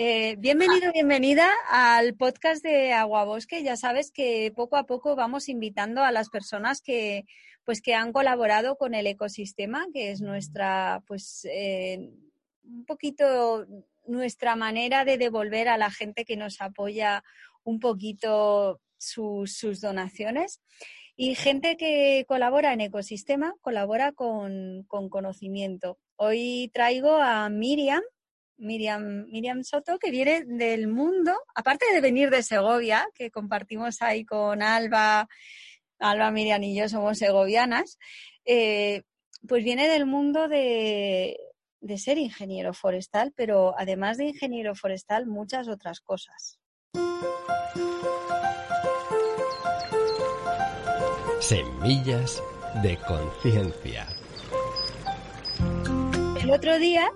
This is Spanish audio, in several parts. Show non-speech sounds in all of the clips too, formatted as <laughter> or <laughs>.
Eh, bienvenido, bienvenida al podcast de Aguabosque. Ya sabes que poco a poco vamos invitando a las personas que, pues, que han colaborado con el ecosistema, que es nuestra, pues, eh, un poquito nuestra manera de devolver a la gente que nos apoya un poquito sus, sus donaciones. Y gente que colabora en ecosistema, colabora con, con conocimiento. Hoy traigo a Miriam, Miriam, Miriam Soto, que viene del mundo, aparte de venir de Segovia, que compartimos ahí con Alba, Alba, Miriam y yo somos segovianas, eh, pues viene del mundo de, de ser ingeniero forestal, pero además de ingeniero forestal, muchas otras cosas. Semillas de conciencia. El otro día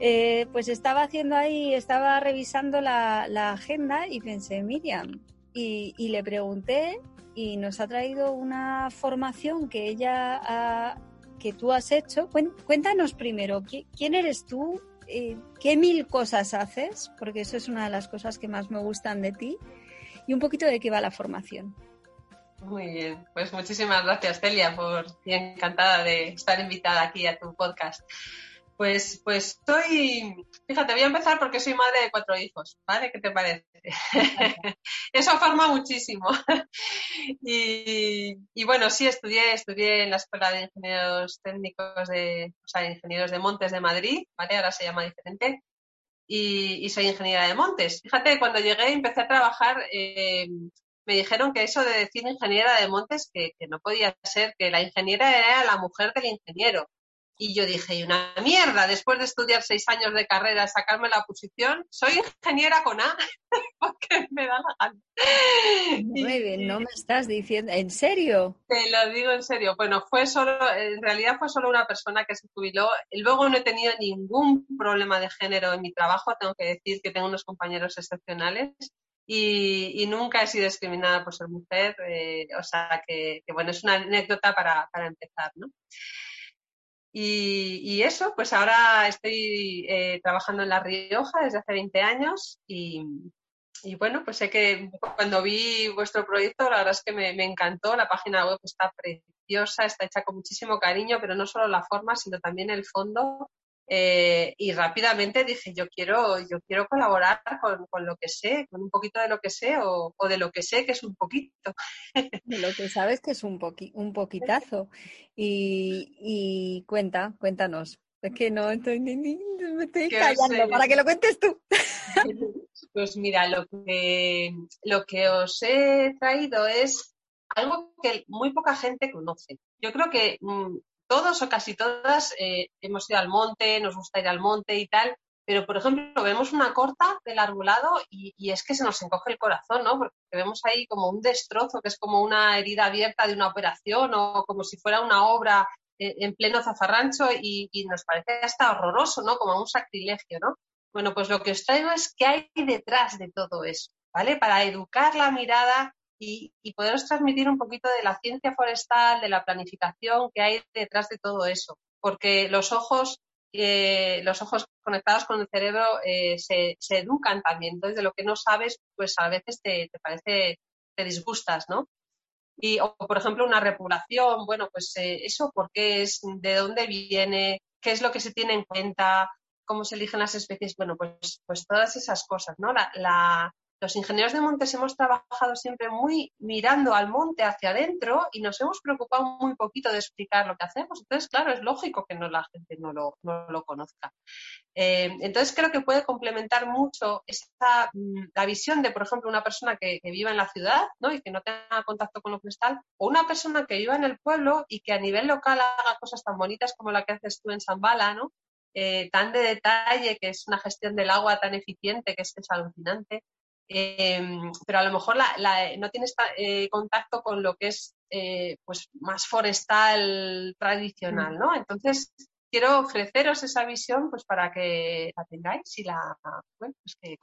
eh, pues estaba haciendo ahí, estaba revisando la, agenda y pensé, Miriam, y, le pregunté y nos ha traído una formación que ella que tú has hecho. Cuéntanos primero, ¿quién eres tú? Eh, ¿Qué mil cosas haces? Porque eso es una de las cosas que más me gustan de ti. Y un poquito de qué va la formación. Muy bien, pues muchísimas gracias Celia por y encantada de estar invitada aquí a tu podcast. Pues, pues soy, fíjate, voy a empezar porque soy madre de cuatro hijos, ¿vale? ¿Qué te parece? <laughs> Eso forma muchísimo. <laughs> y, bueno, sí, estudié, estudié en la Escuela de Ingenieros Técnicos de, o sea, Ingenieros de Montes de Madrid, ¿vale? Ahora se llama diferente. Y, soy ingeniera de montes. Fíjate, cuando llegué y empecé a trabajar, eh, me dijeron que eso de decir ingeniera de montes, que, que no podía ser, que la ingeniera era la mujer del ingeniero y yo dije, y una mierda, después de estudiar seis años de carrera, sacarme la posición, soy ingeniera con A, <laughs> porque me da la gana. Muy bien, no me estás diciendo, ¿en serio? Te lo digo en serio. Bueno, fue solo, en realidad fue solo una persona que se jubiló. Luego no he tenido ningún problema de género en mi trabajo, tengo que decir que tengo unos compañeros excepcionales. Y, nunca he sido discriminada por ser mujer, eh, o sea que, bueno, es una anécdota para, para empezar, ¿no? Y, eso, pues ahora estoy eh, trabajando en La Rioja desde hace 20 años y, bueno, pues sé que cuando vi vuestro proyecto, la verdad es que me, encantó. La página web está preciosa, está hecha con muchísimo cariño, pero no solo la forma, sino también el fondo eh, y rápidamente dije, yo quiero, yo quiero colaborar con, lo que sé, con un poquito de lo que sé o, de lo que sé que es un poquito. <laughs> De lo que sabes que es un, poqui, un poquitazo. Y, cuenta, cuéntanos. Es que no estoy, me estoy callando para que lo cuentes tú. <laughs> Pues mira, lo que, lo que os he traído es algo que muy poca gente conoce. Yo creo que mm, todos o casi todas eh, hemos ido al monte, nos gusta ir al monte y tal, pero por ejemplo vemos una corta del arbolado y, es que se nos encoge el corazón, ¿no? Porque vemos ahí como un destrozo, que es como una herida abierta de una operación o como si fuera una obra eh, en pleno zafarrancho y, y, nos parece hasta horroroso, ¿no? Como un sacrilegio, ¿no? Bueno, pues lo que os traigo es qué hay detrás de todo eso, ¿vale? Para educar la mirada y, poderos transmitir un poquito de la ciencia forestal, de la planificación que hay detrás de todo eso. Porque los ojos, eh, los ojos conectados con el cerebro eh, se, educan también. Entonces, de lo que no sabes, pues a veces te, parece, te disgustas, ¿no? Y, o, por ejemplo, una repoblación, bueno, pues eh, eso, ¿por qué es? ¿De dónde viene? ¿Qué es lo que se tiene en cuenta? ¿Cómo se eligen las especies? Bueno, pues, pues todas esas cosas, ¿no? la, los ingenieros de montes hemos trabajado siempre muy mirando al monte hacia adentro y nos hemos preocupado muy poquito de explicar lo que hacemos. Entonces, claro, es lógico que no, la gente no lo, no lo conozca. Eh, entonces, creo que puede complementar mucho esta, mm, la visión de, por ejemplo, una persona que, viva en la ciudad ¿no? y que no tenga contacto con lo cristal, o una persona que viva en el pueblo y que a nivel local haga cosas tan bonitas como la que haces tú en Zambala, ¿no? Eh, tan de detalle, que es una gestión del agua tan eficiente, que es alucinante. Em, pero a lo mejor no tienes eh, contacto con lo que es eh, pues más forestal tradicional, mm. ¿no? Entonces, quiero ofreceros esa visión pues para que la tengáis y la bueno, pues que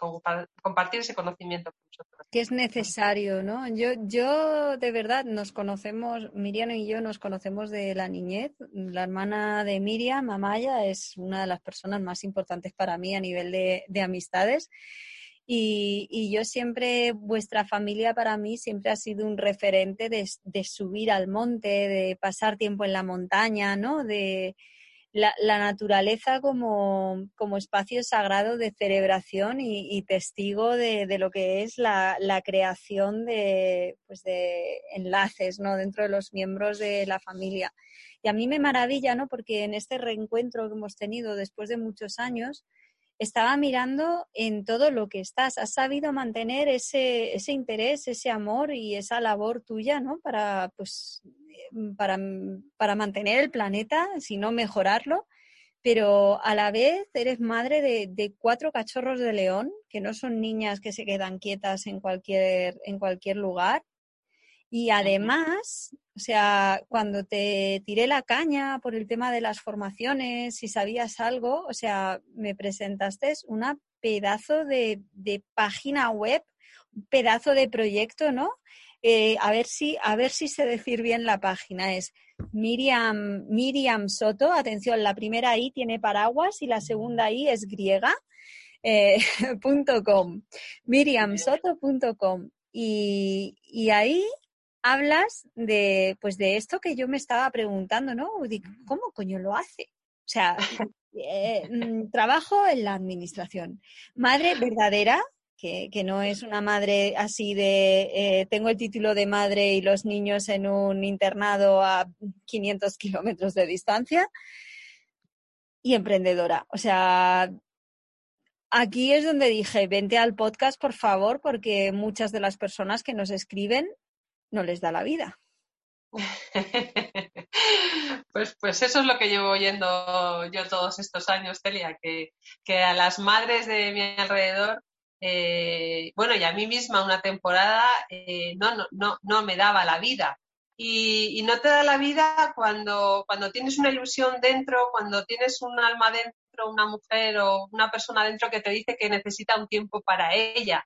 compartir ese conocimiento con vosotros. Que es necesario, ¿no? Yo, yo de verdad nos conocemos, Miriam y yo nos conocemos de la niñez. La hermana de Miriam, Amaya, es una de las personas más importantes para mí a nivel de, amistades. Y, yo siempre, vuestra familia para mí siempre ha sido un referente de, subir al monte, de pasar tiempo en la montaña, ¿no? De, la, naturaleza como, espacio sagrado de celebración y, testigo de, lo que es la, creación de, pues de enlaces ¿no? dentro de los miembros de la familia. Y a mí me maravilla, ¿no? porque en este reencuentro que hemos tenido después de muchos años, estaba mirando en todo lo que estás. Has sabido mantener ese, ese interés, ese amor y esa labor tuya, ¿no? Para, pues, para, para mantener el planeta, si no mejorarlo, pero a la vez eres madre de, cuatro cachorros de león, que no son niñas que se quedan quietas en cualquier, en cualquier lugar. Y además, o sea, cuando te tiré la caña por el tema de las formaciones, si sabías algo, o sea, me presentaste una pedazo de, de página web, un pedazo de proyecto, ¿no? Eh, a, ver si, a ver si sé decir bien la página. Es Miriam, Miriam Soto. Atención, la primera I tiene paraguas y la segunda I es griega. Eh, <laughs> .com, miriamsoto.com. Y, y ahí hablas de, pues de esto que yo me estaba preguntando, ¿no? ¿Cómo coño lo hace? O sea, <laughs> eh, mm, trabajo en la administración. Madre verdadera, que, no es una madre así de eh, tengo el título de madre y los niños en un internado a 500 kilómetros de distancia y emprendedora. O sea, aquí es donde dije, vente al podcast, por favor, porque muchas de las personas que nos escriben no les da la vida. <laughs> Pues, pues eso es lo que llevo oyendo yo todos estos años, Celia, que, que a las madres de mi alrededor eh, bueno, y a mí misma una temporada eh, no, no, no, no, me daba la vida. Y, no te da la vida cuando, cuando tienes una ilusión dentro, cuando tienes un alma dentro, una mujer o una persona dentro que te dice que necesita un tiempo para ella,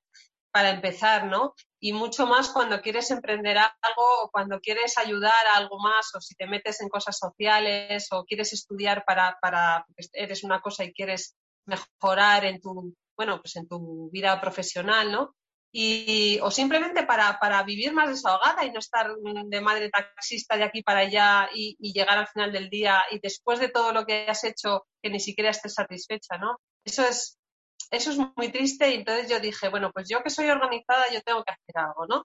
para empezar, ¿no? Y mucho más cuando quieres emprender algo o cuando quieres ayudar a algo más o si te metes en cosas sociales o quieres estudiar para, para eres una cosa y quieres mejorar en tu, bueno, pues en tu vida profesional, ¿no? Y, o simplemente para, para, vivir más desahogada y no estar de madre taxista de aquí para allá y, llegar al final del día y después de todo lo que has hecho que ni siquiera estés satisfecha, ¿no? Eso es, eso es muy triste y entonces yo dije, bueno, pues yo que soy organizada yo tengo que hacer algo, ¿no?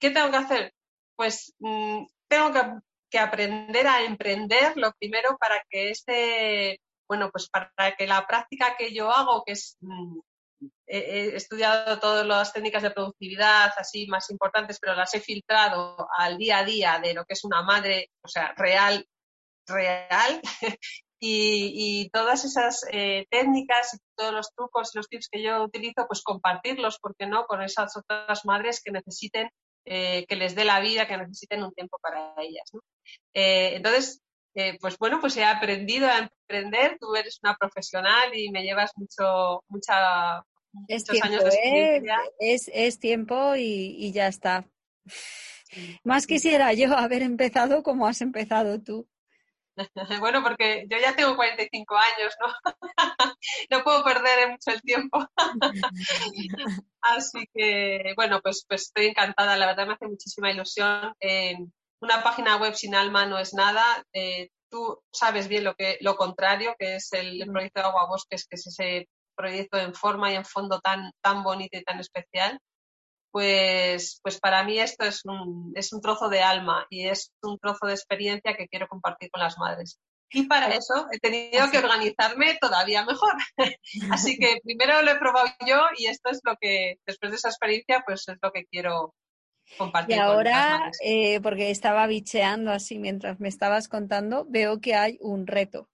¿Qué tengo que hacer? Pues mm, tengo que, aprender a emprender lo primero para que este bueno, pues para que la práctica que yo hago, que es, mm, he, estudiado todas las técnicas de productividad así más importantes, pero las he filtrado al día a día de lo que es una madre, o sea, real, real, <laughs> y, todas esas eh, técnicas y todos los trucos y los tips que yo utilizo, pues compartirlos, ¿por qué no?, con esas otras madres que necesiten, eh, que les dé la vida, que necesiten un tiempo para ellas, ¿no? Eh, entonces, eh, pues bueno, pues he aprendido a emprender, tú eres una profesional y me llevas mucho, mucha, muchos años de ¿eh? experiencia. es, tiempo y, ya está. Más quisiera yo haber empezado como has empezado tú. <laughs> bueno, porque yo ya tengo 45 años, ¿no? <laughs> no puedo perder mucho el tiempo. <laughs> Así que, bueno, pues, pues estoy encantada, la verdad me hace muchísima ilusión una página web sin alma no es nada. Eh, tú sabes bien lo que lo contrario, que es el, proyecto de Agua Bosques, que es ese proyecto en forma y en fondo tan, tan bonito y tan especial. Pues, pues para mí esto es un, es un trozo de alma y es un trozo de experiencia que quiero compartir con las madres. Y para eso he tenido que organizarme todavía mejor. <laughs> Así que primero lo he probado yo y esto es lo que, después de esa experiencia, pues es lo que quiero y ahora, eh, porque estaba bicheando así mientras me estabas contando, veo que hay un reto.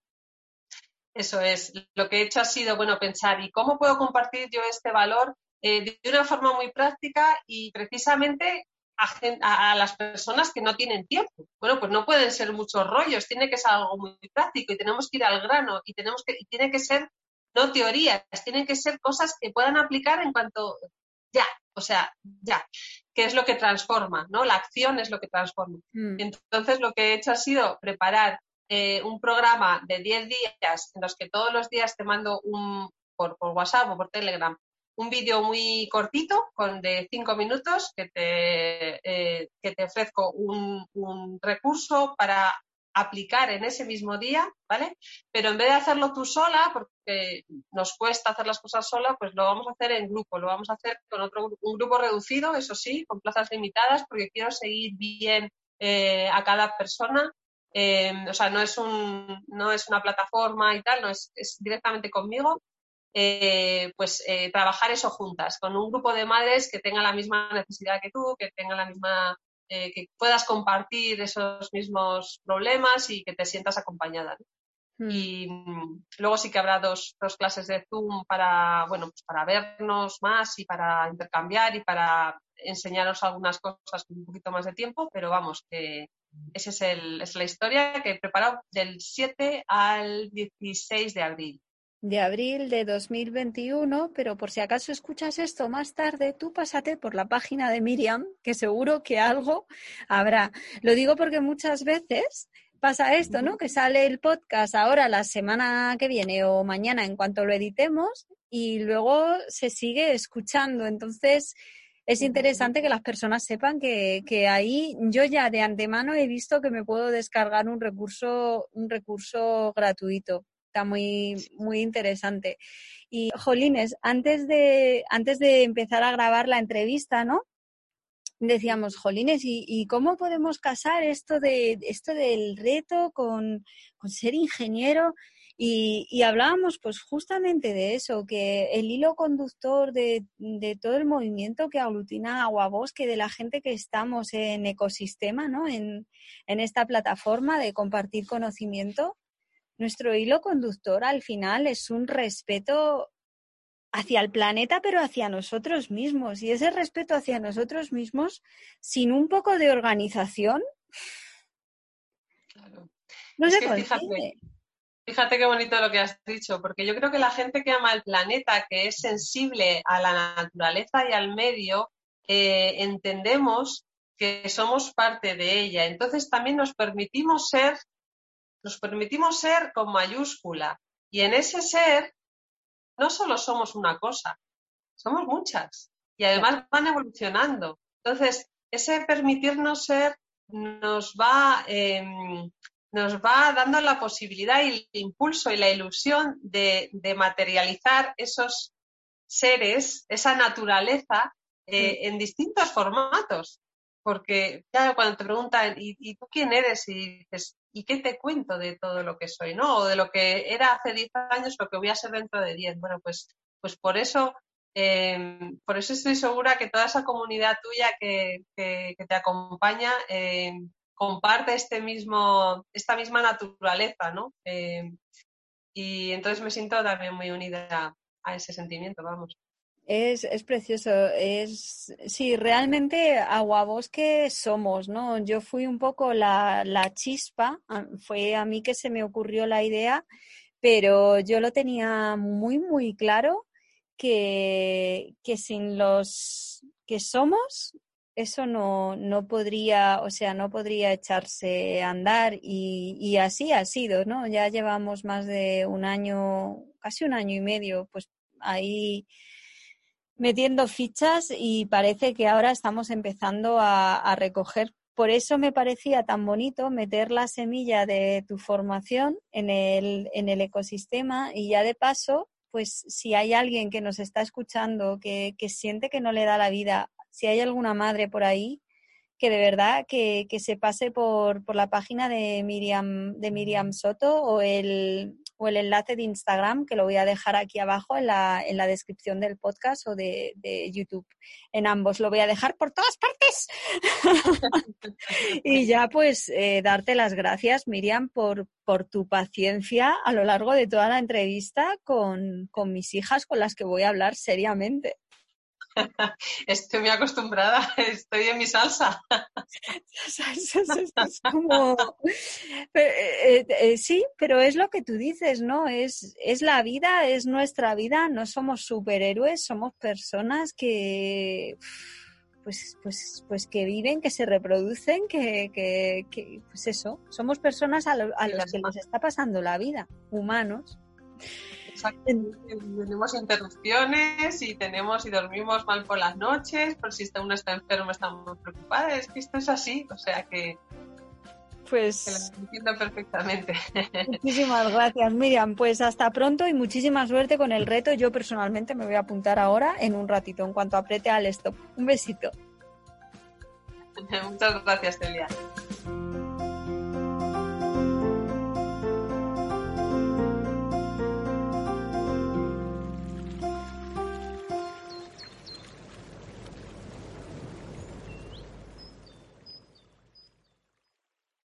Eso es. Lo que he hecho ha sido, bueno, pensar, ¿y cómo puedo compartir yo este valor de una forma muy práctica y precisamente a, las personas que no tienen tiempo. Bueno, pues no pueden ser muchos rollos, tiene que ser algo muy práctico y tenemos que ir al grano y tenemos que, y tiene que ser no teorías, tienen que ser cosas que puedan aplicar en cuanto ya, o sea, ya, que es lo que transforma, ¿no? La acción es lo que transforma. Mm. Entonces, lo que he hecho ha sido preparar eh, un programa de 10 días en los que todos los días te mando un, por, por WhatsApp o por Telegram un vídeo muy cortito, con de cinco minutos, que te, eh, que te ofrezco un, un, recurso para aplicar en ese mismo día, ¿vale? Pero en vez de hacerlo tú sola, porque nos cuesta hacer las cosas sola, pues lo vamos a hacer en grupo, lo vamos a hacer con otro un grupo reducido, eso sí, con plazas limitadas, porque quiero seguir bien eh, a cada persona. Eh, o sea, no es, un, no es una plataforma y tal, no es, es directamente conmigo eh, pues eh, trabajar eso juntas, con un grupo de madres que tengan la misma necesidad que tú, que tengan la misma, eh, que puedas compartir esos mismos problemas y que te sientas acompañada. Hmm. Y mm, luego sí que habrá dos, dos, clases de Zoom para, bueno, pues para vernos más y para intercambiar y para enseñaros algunas cosas con un poquito más de tiempo, pero vamos, que esa es, el, es la historia que he preparado del 7 al 16 de abril de abril de 2021, pero por si acaso escuchas esto más tarde, tú pásate por la página de Miriam, que seguro que algo habrá. Lo digo porque muchas veces pasa esto, ¿no? Que sale el podcast ahora la semana que viene o mañana en cuanto lo editemos y luego se sigue escuchando. Entonces, es interesante que las personas sepan que, que, ahí yo ya de antemano he visto que me puedo descargar un recurso, un recurso gratuito muy, muy interesante. Y, Jolines, antes de, antes de empezar a grabar la entrevista, ¿no? Decíamos, Jolines, ¿y, cómo podemos casar esto, de, esto del reto con, ser ingeniero? Y, hablábamos pues justamente de eso, que el hilo conductor de, de, todo el movimiento que aglutina Aguabosque, de la gente que estamos en ecosistema, ¿no? En, en esta plataforma de compartir conocimiento, nuestro hilo conductor al final es un respeto hacia el planeta, pero hacia nosotros mismos. Y ese respeto hacia nosotros mismos, sin un poco de organización, no se fíjate, fíjate qué bonito lo que has dicho, porque yo creo que la gente que ama el planeta, que es sensible a la naturaleza y al medio, eh, entendemos que somos parte de ella. Entonces también nos permitimos ser nos permitimos ser con mayúscula y en ese ser no solo somos una cosa, somos muchas y además van evolucionando. Entonces, ese permitirnos ser nos va, em, nos va dando la posibilidad y el impulso y la ilusión de, materializar esos seres, esa naturaleza, eh, en distintos formatos. Porque ya cuando te preguntan, ¿y, ¿y, tú quién eres? Y dices, ¿y qué te cuento de todo lo que soy, ¿no? O de lo que era hace 10 años, lo que voy a ser dentro de 10. Bueno, pues, pues por eso, em, por eso estoy segura que toda esa comunidad tuya que, te acompaña em, comparte este mismo, esta misma naturaleza, ¿no? Em, y entonces me siento también muy unida a ese sentimiento, vamos. Es, es precioso. Es, sí, realmente aguabosque somos, ¿no? Yo fui un poco la, la chispa, fue a mí que se me ocurrió la idea, pero yo lo tenía muy, muy claro que, que sin los que somos, eso no, no podría, o sea, no podría echarse a andar y, y así ha sido, ¿no? Ya llevamos más de un año, casi un año y medio, pues ahí metiendo fichas y parece que ahora estamos empezando a, recoger. Por eso me parecía tan bonito meter la semilla de tu formación en el, en el ecosistema y ya de paso, pues si hay alguien que nos está escuchando, que, que siente que no le da la vida, si hay alguna madre por ahí, que de verdad que, que se pase por, por, la página de Miriam, de Miriam Soto o el, o el enlace de Instagram, que lo voy a dejar aquí abajo en la, en la descripción del podcast o de, YouTube. En ambos lo voy a dejar por todas partes. <laughs> y ya pues eh, darte las gracias, Miriam, por, por tu paciencia a lo largo de toda la entrevista con, con mis hijas con las que voy a hablar seriamente. <laughs> estoy muy acostumbrada, <laughs> estoy en mi salsa. <laughs> es como... Eh, eh, sí, pero es lo que tú dices, ¿no? Es, es la vida, es nuestra vida, no somos superhéroes, somos personas que... Pues, pues, pues que viven, que se reproducen, que, que, pues eso, somos personas a, los que les está pasando la vida, humanos. Tenemos interrupciones y tenemos y dormimos mal por las noches, por si uno está enfermo estamos preocupados. Es que esto es así, o sea que pues lo entiendo perfectamente. <laughs> Muchísimas gracias, Miriam. Pues hasta pronto y muchísima suerte con el reto. Yo personalmente me voy a apuntar ahora en un ratito, en cuanto apriete al stop. Un besito. Muchas gracias, Celia.